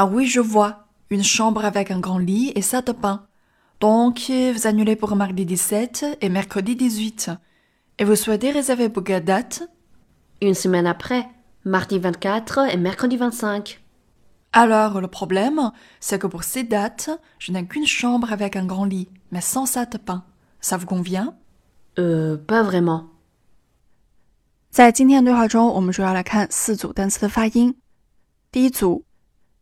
Ah oui, je vois. Une chambre avec un grand lit et salle de bain. Donc, vous annulez pour mardi 17 et mercredi 18. Et vous souhaitez réserver pour quelle date Une semaine après, mardi 24 et mercredi 25. Alors, le problème, c'est que pour ces dates, je n'ai qu'une chambre avec un grand lit, mais sans salle de bain. Ça vous convient Euh, pas vraiment. 在今天的对话中，我们主要来看四组单词的发音。第一组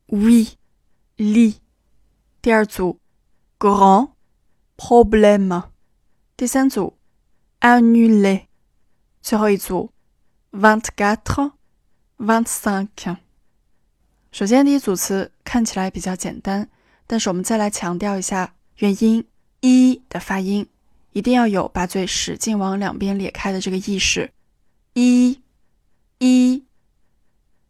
oui，li，第二组，grand、problème；第三组，annulé；最后一组，vingt-quatre、vingt-cinq。首先，第一组词看起来比较简单，但是我们再来强调一下元音“一”的发音，一定要有把嘴使劲往两边咧开的这个意识。一，一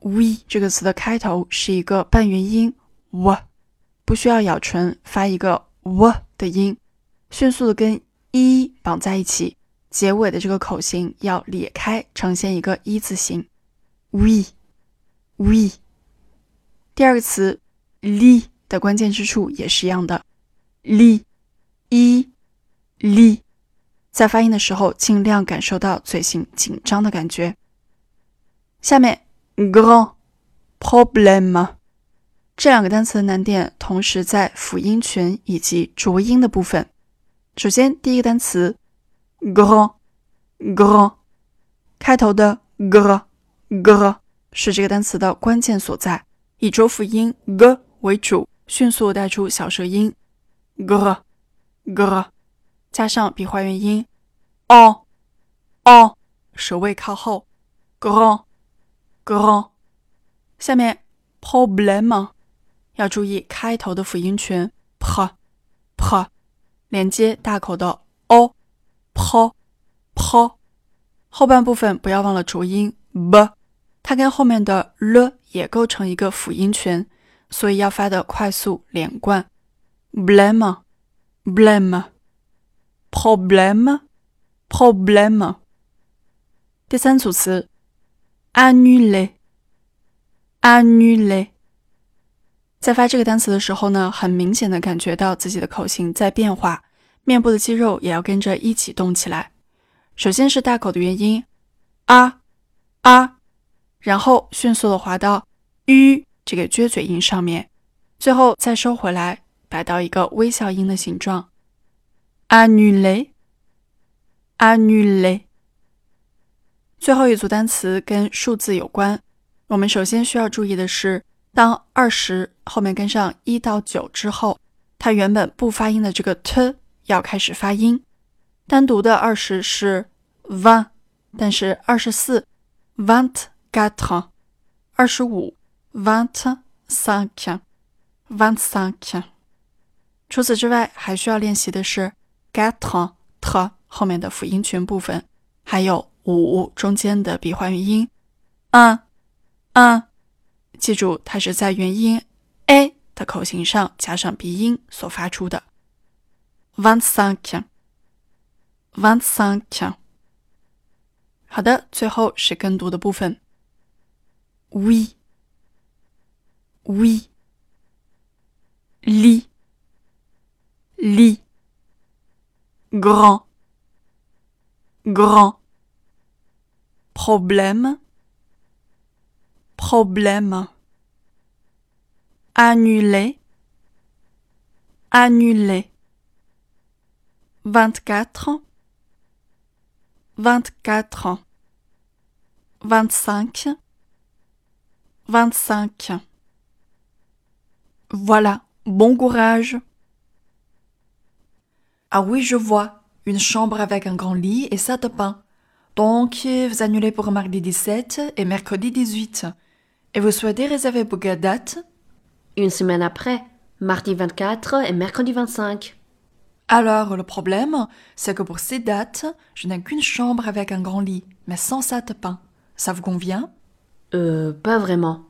，we 这个词的开头是一个半元音 w，不需要咬唇发一个 w 的音，迅速的跟一绑在一起，结尾的这个口型要裂开，呈现一个一字形。we，we。第二个词 li 的关键之处也是一样的，li，一，li。在发音的时候，尽量感受到嘴型紧张的感觉。下面，grand problème 这两个单词的难点同时在辅音群以及浊音的部分。首先，第一个单词 grand，grand 开头的 gr gr 是这个单词的关键所在，以浊辅音 g 为主，迅速带出小舌音 gr gr。加上笔画元音，o o，舌位靠后，grand grand。下面 problème 要注意开头的辅音群 p p，连接大口的 o p p，后半部分不要忘了浊音 b，它跟后面的 l 也构成一个辅音群，所以要发的快速连贯，blame blame，probleme problem。第三组词，annuler annuler。在发这个单词的时候呢，很明显的感觉到自己的口型在变化，面部的肌肉也要跟着一起动起来。首先是大口的元音啊啊，然后迅速的滑到 u 这个撅嘴音上面，最后再收回来，摆到一个微笑音的形状。anule anule。最后一组单词跟数字有关。我们首先需要注意的是，当二十后面跟上一到九之后，它原本不发音的这个 t 要开始发音。单独的二十是 vingt，但是二十四 vingt-quatre，二十五 vingt-cinq，vingt-cinq。除此之外，还需要练习的是。quatre t 后面的辅音群部分，还有五中间的笔画元音嗯，嗯记住它是在元音 a 的口型上加上鼻音所发出的。vingt-cinq vingt-cinq，好的，最后是跟读的部分，oui oui li li。grand, grand. Problème, problème. Annuler, annuler. Vingt-quatre, vingt-quatre. Vingt-cinq, vingt-cinq. Voilà, bon courage. Ah oui, je vois. Une chambre avec un grand lit et salle de bain. Donc, vous annulez pour mardi 17 et mercredi 18. Et vous souhaitez réserver pour quelle date? Une semaine après, mardi 24 et mercredi 25. Alors, le problème, c'est que pour ces dates, je n'ai qu'une chambre avec un grand lit, mais sans bain. Ça vous convient? Euh, pas vraiment.